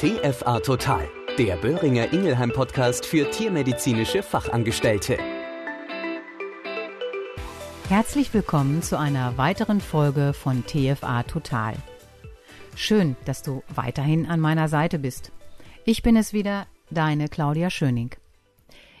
TFA Total, der Böhringer Ingelheim Podcast für tiermedizinische Fachangestellte. Herzlich willkommen zu einer weiteren Folge von TFA Total. Schön, dass du weiterhin an meiner Seite bist. Ich bin es wieder, deine Claudia Schöning.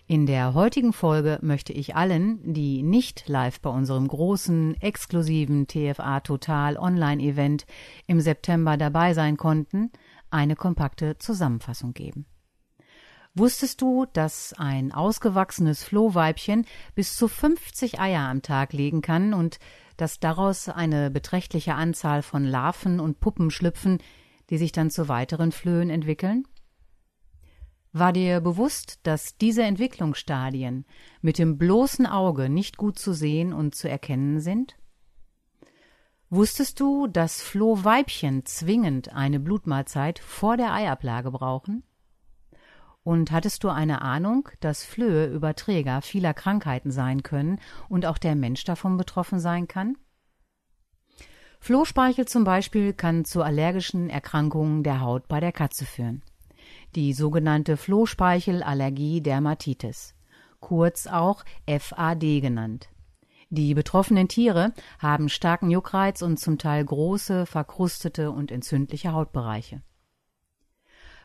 In der heutigen Folge möchte ich allen, die nicht live bei unserem großen, exklusiven TFA Total Online-Event im September dabei sein konnten, eine kompakte Zusammenfassung geben. Wusstest du, dass ein ausgewachsenes Flohweibchen bis zu 50 Eier am Tag legen kann und dass daraus eine beträchtliche Anzahl von Larven und Puppen schlüpfen, die sich dann zu weiteren Flöhen entwickeln? War dir bewusst, dass diese Entwicklungsstadien mit dem bloßen Auge nicht gut zu sehen und zu erkennen sind? Wusstest du, dass Flohweibchen zwingend eine Blutmahlzeit vor der Eiablage brauchen? Und hattest du eine Ahnung, dass Flöhe Überträger vieler Krankheiten sein können und auch der Mensch davon betroffen sein kann? Flohspeichel zum Beispiel kann zu allergischen Erkrankungen der Haut bei der Katze führen. Die sogenannte Flohspeichelallergie Dermatitis, kurz auch FAD genannt. Die betroffenen Tiere haben starken Juckreiz und zum Teil große, verkrustete und entzündliche Hautbereiche.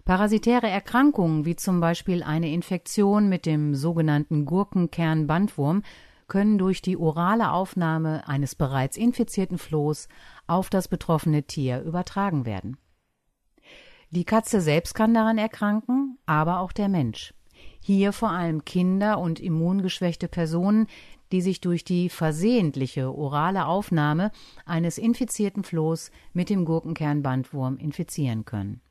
Parasitäre Erkrankungen wie zum Beispiel eine Infektion mit dem sogenannten Gurkenkernbandwurm können durch die orale Aufnahme eines bereits infizierten Flohs auf das betroffene Tier übertragen werden. Die Katze selbst kann daran erkranken, aber auch der Mensch. Hier vor allem Kinder und immungeschwächte Personen, die sich durch die versehentliche orale Aufnahme eines infizierten Flohs mit dem Gurkenkernbandwurm infizieren können.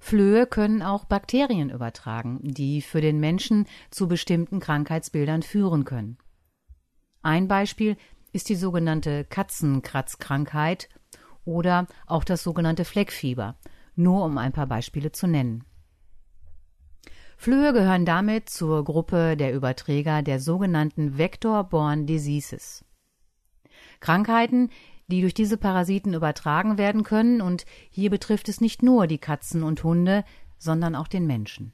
Flöhe können auch Bakterien übertragen, die für den Menschen zu bestimmten Krankheitsbildern führen können. Ein Beispiel ist die sogenannte Katzenkratzkrankheit oder auch das sogenannte Fleckfieber, nur um ein paar Beispiele zu nennen. Flöhe gehören damit zur Gruppe der Überträger der sogenannten Vector-Borne Diseases. Krankheiten, die durch diese Parasiten übertragen werden können, und hier betrifft es nicht nur die Katzen und Hunde, sondern auch den Menschen.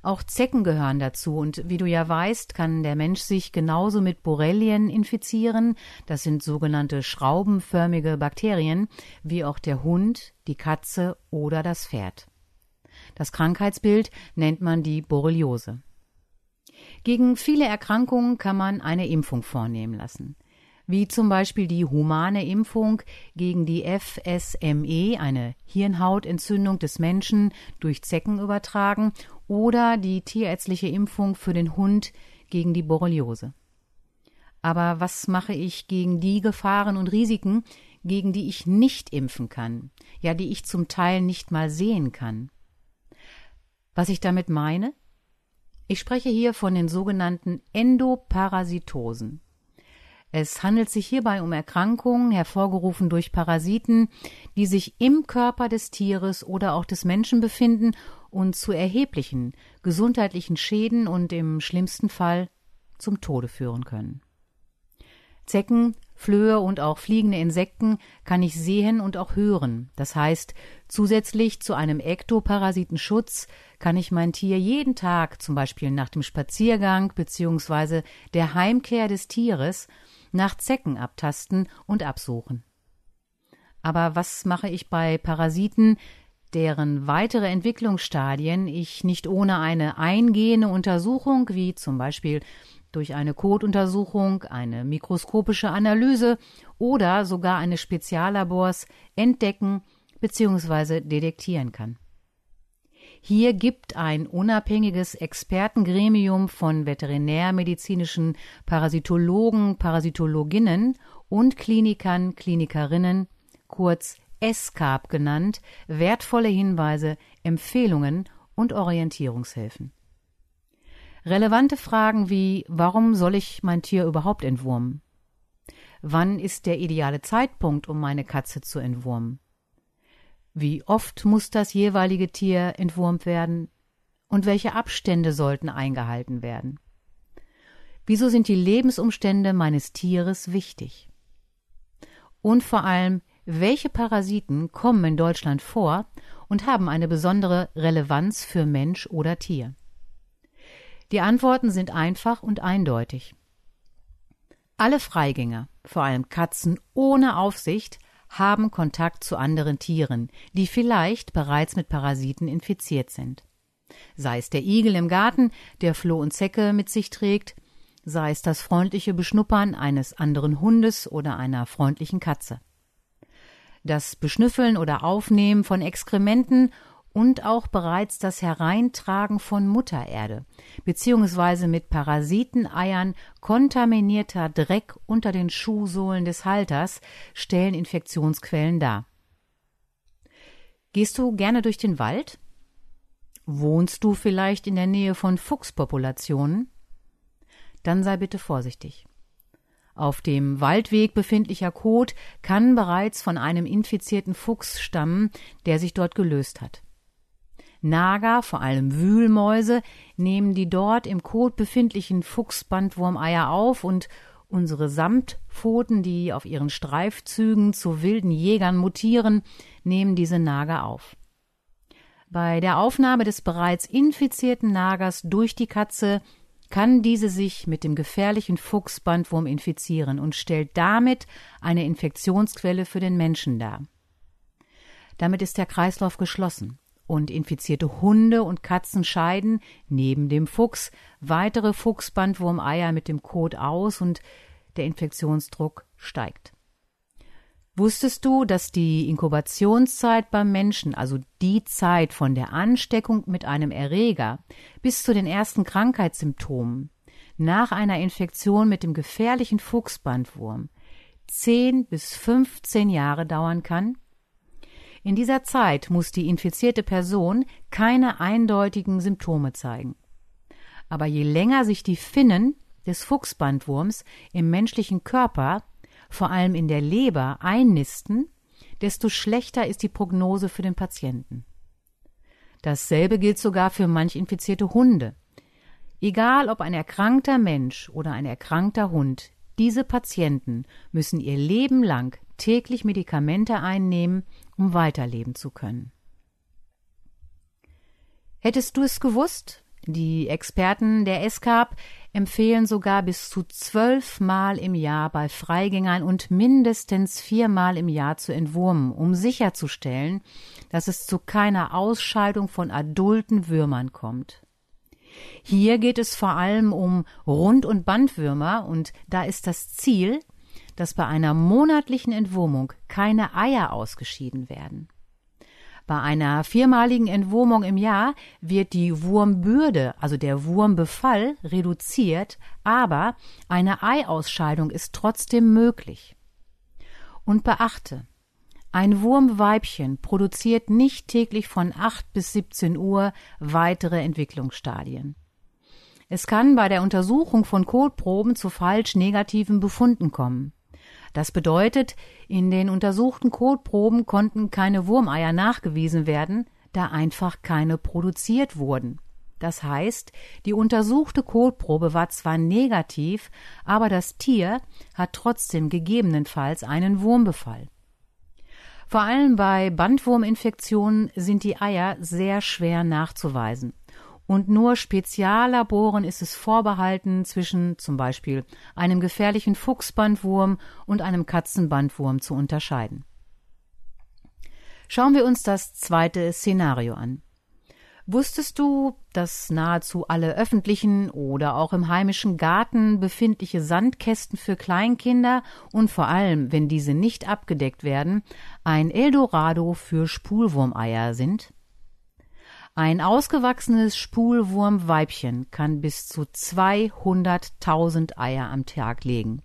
Auch Zecken gehören dazu, und wie du ja weißt, kann der Mensch sich genauso mit Borrelien infizieren, das sind sogenannte schraubenförmige Bakterien, wie auch der Hund, die Katze oder das Pferd. Das Krankheitsbild nennt man die Borreliose. Gegen viele Erkrankungen kann man eine Impfung vornehmen lassen, wie zum Beispiel die humane Impfung gegen die FSME, eine Hirnhautentzündung des Menschen durch Zecken übertragen, oder die tierärztliche Impfung für den Hund gegen die Borreliose. Aber was mache ich gegen die Gefahren und Risiken, gegen die ich nicht impfen kann, ja die ich zum Teil nicht mal sehen kann? Was ich damit meine? Ich spreche hier von den sogenannten Endoparasitosen. Es handelt sich hierbei um Erkrankungen, hervorgerufen durch Parasiten, die sich im Körper des Tieres oder auch des Menschen befinden und zu erheblichen gesundheitlichen Schäden und im schlimmsten Fall zum Tode führen können. Zecken, Flöhe und auch fliegende Insekten kann ich sehen und auch hören. Das heißt, zusätzlich zu einem Ektoparasitenschutz kann ich mein Tier jeden Tag, zum Beispiel nach dem Spaziergang bzw. der Heimkehr des Tieres, nach Zecken abtasten und absuchen. Aber was mache ich bei Parasiten, deren weitere Entwicklungsstadien ich nicht ohne eine eingehende Untersuchung, wie zum Beispiel durch eine Kotuntersuchung, eine mikroskopische Analyse oder sogar eines Speziallabors entdecken bzw. detektieren kann. Hier gibt ein unabhängiges Expertengremium von veterinärmedizinischen Parasitologen, Parasitologinnen und Klinikern, Klinikerinnen, kurz ESCAP genannt, wertvolle Hinweise, Empfehlungen und Orientierungshilfen. Relevante Fragen wie Warum soll ich mein Tier überhaupt entwurmen? Wann ist der ideale Zeitpunkt, um meine Katze zu entwurmen? Wie oft muss das jeweilige Tier entwurmt werden? Und welche Abstände sollten eingehalten werden? Wieso sind die Lebensumstände meines Tieres wichtig? Und vor allem, welche Parasiten kommen in Deutschland vor und haben eine besondere Relevanz für Mensch oder Tier? Die Antworten sind einfach und eindeutig. Alle Freigänger, vor allem Katzen ohne Aufsicht, haben Kontakt zu anderen Tieren, die vielleicht bereits mit Parasiten infiziert sind. Sei es der Igel im Garten, der Floh und Zecke mit sich trägt, sei es das freundliche Beschnuppern eines anderen Hundes oder einer freundlichen Katze. Das Beschnüffeln oder Aufnehmen von Exkrementen und auch bereits das Hereintragen von Muttererde beziehungsweise mit Parasiteneiern kontaminierter Dreck unter den Schuhsohlen des Halters stellen Infektionsquellen dar. Gehst du gerne durch den Wald? Wohnst du vielleicht in der Nähe von Fuchspopulationen? Dann sei bitte vorsichtig. Auf dem Waldweg befindlicher Kot kann bereits von einem infizierten Fuchs stammen, der sich dort gelöst hat. Nager, vor allem Wühlmäuse, nehmen die dort im Kot befindlichen Fuchsbandwurmeier auf und unsere Samtpfoten, die auf ihren Streifzügen zu wilden Jägern mutieren, nehmen diese Nager auf. Bei der Aufnahme des bereits infizierten Nagers durch die Katze kann diese sich mit dem gefährlichen Fuchsbandwurm infizieren und stellt damit eine Infektionsquelle für den Menschen dar. Damit ist der Kreislauf geschlossen und infizierte Hunde und Katzen scheiden neben dem Fuchs weitere Fuchsbandwurmeier mit dem Kot aus und der Infektionsdruck steigt. Wusstest du, dass die Inkubationszeit beim Menschen, also die Zeit von der Ansteckung mit einem Erreger bis zu den ersten Krankheitssymptomen nach einer Infektion mit dem gefährlichen Fuchsbandwurm 10 bis 15 Jahre dauern kann? In dieser Zeit muss die infizierte Person keine eindeutigen Symptome zeigen. Aber je länger sich die Finnen des Fuchsbandwurms im menschlichen Körper, vor allem in der Leber, einnisten, desto schlechter ist die Prognose für den Patienten. Dasselbe gilt sogar für manch infizierte Hunde. Egal ob ein erkrankter Mensch oder ein erkrankter Hund, diese Patienten müssen ihr Leben lang täglich Medikamente einnehmen, um weiterleben zu können. Hättest du es gewusst? Die Experten der ESCAP empfehlen sogar bis zu zwölfmal im Jahr bei Freigängern und mindestens viermal im Jahr zu entwurmen, um sicherzustellen, dass es zu keiner Ausscheidung von adulten Würmern kommt. Hier geht es vor allem um Rund- und Bandwürmer und da ist das Ziel, dass bei einer monatlichen Entwurmung keine Eier ausgeschieden werden. Bei einer viermaligen Entwurmung im Jahr wird die Wurmbürde, also der Wurmbefall, reduziert, aber eine Eiausscheidung ist trotzdem möglich. Und beachte, ein Wurmweibchen produziert nicht täglich von 8 bis 17 Uhr weitere Entwicklungsstadien. Es kann bei der Untersuchung von Kotproben zu falsch negativen Befunden kommen. Das bedeutet, in den untersuchten Kotproben konnten keine Wurmeier nachgewiesen werden, da einfach keine produziert wurden. Das heißt, die untersuchte Kotprobe war zwar negativ, aber das Tier hat trotzdem gegebenenfalls einen Wurmbefall. Vor allem bei Bandwurminfektionen sind die Eier sehr schwer nachzuweisen und nur Speziallaboren ist es vorbehalten, zwischen zum Beispiel einem gefährlichen Fuchsbandwurm und einem Katzenbandwurm zu unterscheiden. Schauen wir uns das zweite Szenario an. Wusstest du, dass nahezu alle öffentlichen oder auch im heimischen Garten befindliche Sandkästen für Kleinkinder und vor allem, wenn diese nicht abgedeckt werden, ein Eldorado für Spulwurmeier sind? Ein ausgewachsenes Spulwurmweibchen kann bis zu 200.000 Eier am Tag legen.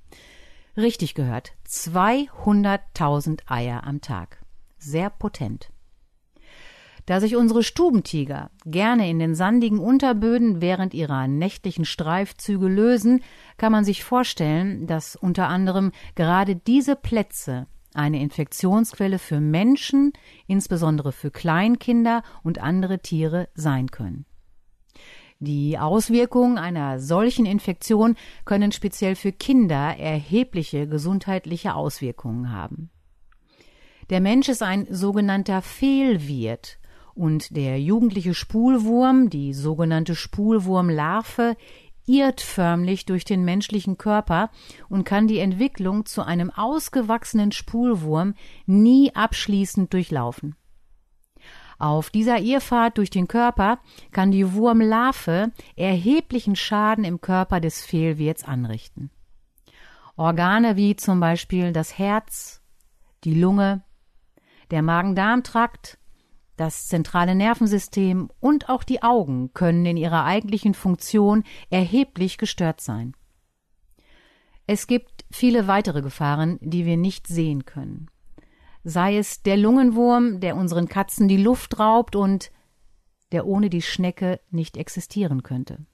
Richtig gehört, 200.000 Eier am Tag. Sehr potent. Da sich unsere Stubentiger gerne in den sandigen Unterböden während ihrer nächtlichen Streifzüge lösen, kann man sich vorstellen, dass unter anderem gerade diese Plätze eine Infektionsquelle für Menschen, insbesondere für Kleinkinder und andere Tiere sein können. Die Auswirkungen einer solchen Infektion können speziell für Kinder erhebliche gesundheitliche Auswirkungen haben. Der Mensch ist ein sogenannter Fehlwirt Und der jugendliche Spulwurm, die sogenannte Spulwurmlarve, irrt förmlich durch den menschlichen Körper und kann die Entwicklung zu einem ausgewachsenen Spulwurm nie abschließend durchlaufen. Auf dieser Irrfahrt durch den Körper kann die Wurmlarve erheblichen Schaden im Körper des Fehlwirts anrichten. Organe wie zum Beispiel das Herz, die Lunge, der Magen-Darm-Trakt, das zentrale Nervensystem und auch die Augen können in ihrer eigentlichen Funktion erheblich gestört sein. Es gibt viele weitere Gefahren, die wir nicht sehen können sei es der Lungenwurm, der unseren Katzen die Luft raubt und der ohne die Schnecke nicht existieren könnte.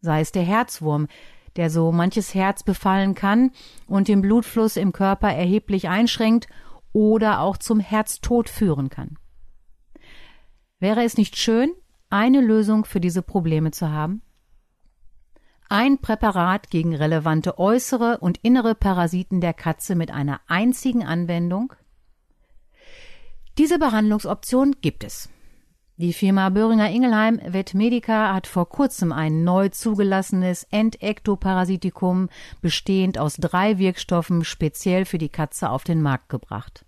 Sei es der Herzwurm, der so manches Herz befallen kann und den Blutfluss im Körper erheblich einschränkt oder auch zum Herztod führen kann. Wäre es nicht schön, eine Lösung für diese Probleme zu haben? Ein Präparat gegen relevante äußere und innere Parasiten der Katze mit einer einzigen Anwendung? Diese Behandlungsoption gibt es. Die Firma Böhringer Ingelheim Vetmedica hat vor kurzem ein neu zugelassenes Endektoparasitikum bestehend aus drei Wirkstoffen speziell für die Katze auf den Markt gebracht.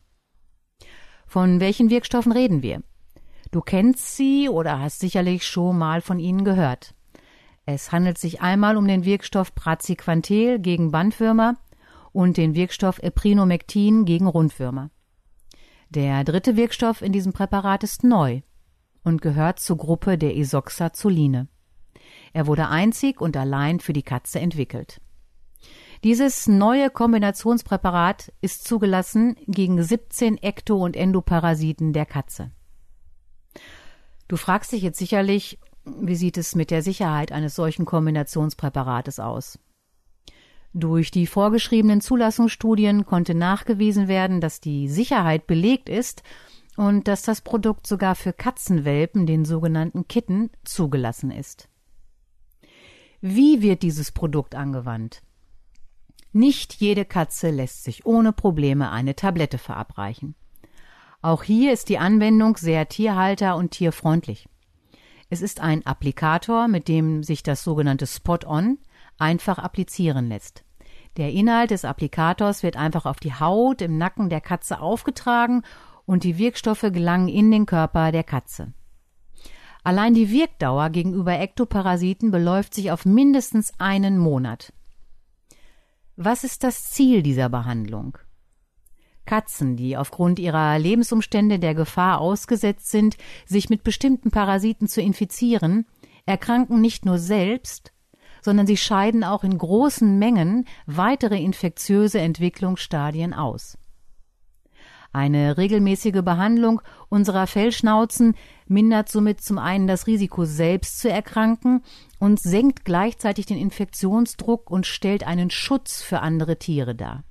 Von welchen Wirkstoffen reden wir? Du kennst sie oder hast sicherlich schon mal von ihnen gehört. Es handelt sich einmal um den Wirkstoff Praziquantel gegen Bandwürmer und den Wirkstoff Eprinomectin gegen Rundwürmer. Der dritte Wirkstoff in diesem Präparat ist neu und gehört zur Gruppe der Isoxazoline. Er wurde einzig und allein für die Katze entwickelt. Dieses neue Kombinationspräparat ist zugelassen gegen 17 Ekto- und Endoparasiten der Katze. Du fragst dich jetzt sicherlich, wie sieht es mit der Sicherheit eines solchen Kombinationspräparates aus? Durch die vorgeschriebenen Zulassungsstudien konnte nachgewiesen werden, dass die Sicherheit belegt ist und dass das Produkt sogar für Katzenwelpen, den sogenannten Kitten, zugelassen ist. Wie wird dieses Produkt angewandt? Nicht jede Katze lässt sich ohne Probleme eine Tablette verabreichen. Auch hier ist die Anwendung sehr tierhalter- und tierfreundlich. Es ist ein Applikator, mit dem sich das sogenannte Spot-on einfach applizieren lässt. Der Inhalt des Applikators wird einfach auf die Haut im Nacken der Katze aufgetragen und die Wirkstoffe gelangen in den Körper der Katze. Allein die Wirkdauer gegenüber Ektoparasiten beläuft sich auf mindestens einen Monat. Was ist das Ziel dieser Behandlung? Katzen, die aufgrund ihrer Lebensumstände der Gefahr ausgesetzt sind, sich mit bestimmten Parasiten zu infizieren, erkranken nicht nur selbst, sondern sie scheiden auch in großen Mengen weitere infektiöse Entwicklungsstadien aus. Eine regelmäßige Behandlung unserer Fellschnauzen mindert somit zum einen das Risiko, selbst zu erkranken und senkt gleichzeitig den Infektionsdruck und stellt einen Schutz für andere Tiere dar.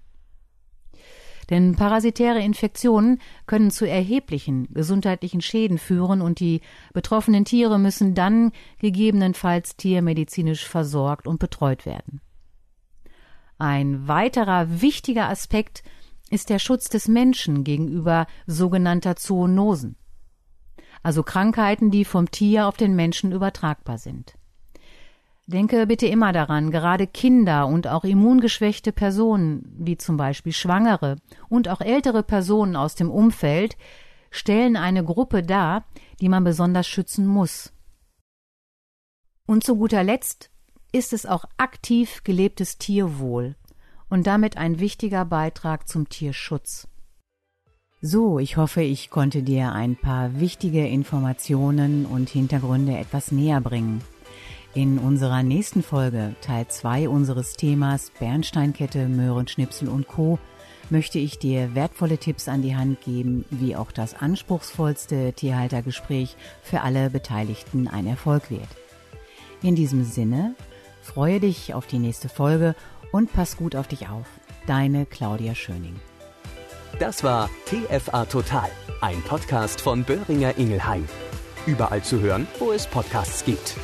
Denn parasitäre Infektionen können zu erheblichen gesundheitlichen Schäden führen und die betroffenen Tiere müssen dann gegebenenfalls tiermedizinisch versorgt und betreut werden. Ein weiterer wichtiger Aspekt ist der Schutz des Menschen gegenüber sogenannter Zoonosen, also Krankheiten, die vom Tier auf den Menschen übertragbar sind. Denke bitte immer daran, gerade Kinder und auch immungeschwächte Personen, wie zum Beispiel Schwangere und auch ältere Personen aus dem Umfeld, stellen eine Gruppe dar, die man besonders schützen muss. Und zu guter Letzt ist es auch aktiv gelebtes Tierwohl und damit ein wichtiger Beitrag zum Tierschutz. So, ich hoffe, ich konnte dir ein paar wichtige Informationen und Hintergründe etwas näher bringen. In unserer nächsten Folge, Teil 2 unseres Themas Bernsteinkette, Möhrenschnipsel und Co., möchte ich dir wertvolle Tipps an die Hand geben, wie auch das anspruchsvollste Tierhaltergespräch für alle Beteiligten ein Erfolg wird. In diesem Sinne, freue dich auf die nächste Folge und pass gut auf dich auf. Deine Claudia Schöning. Das war TFA Total, ein Podcast von Böhringer Ingelheim. Überall zu hören, wo es Podcasts gibt.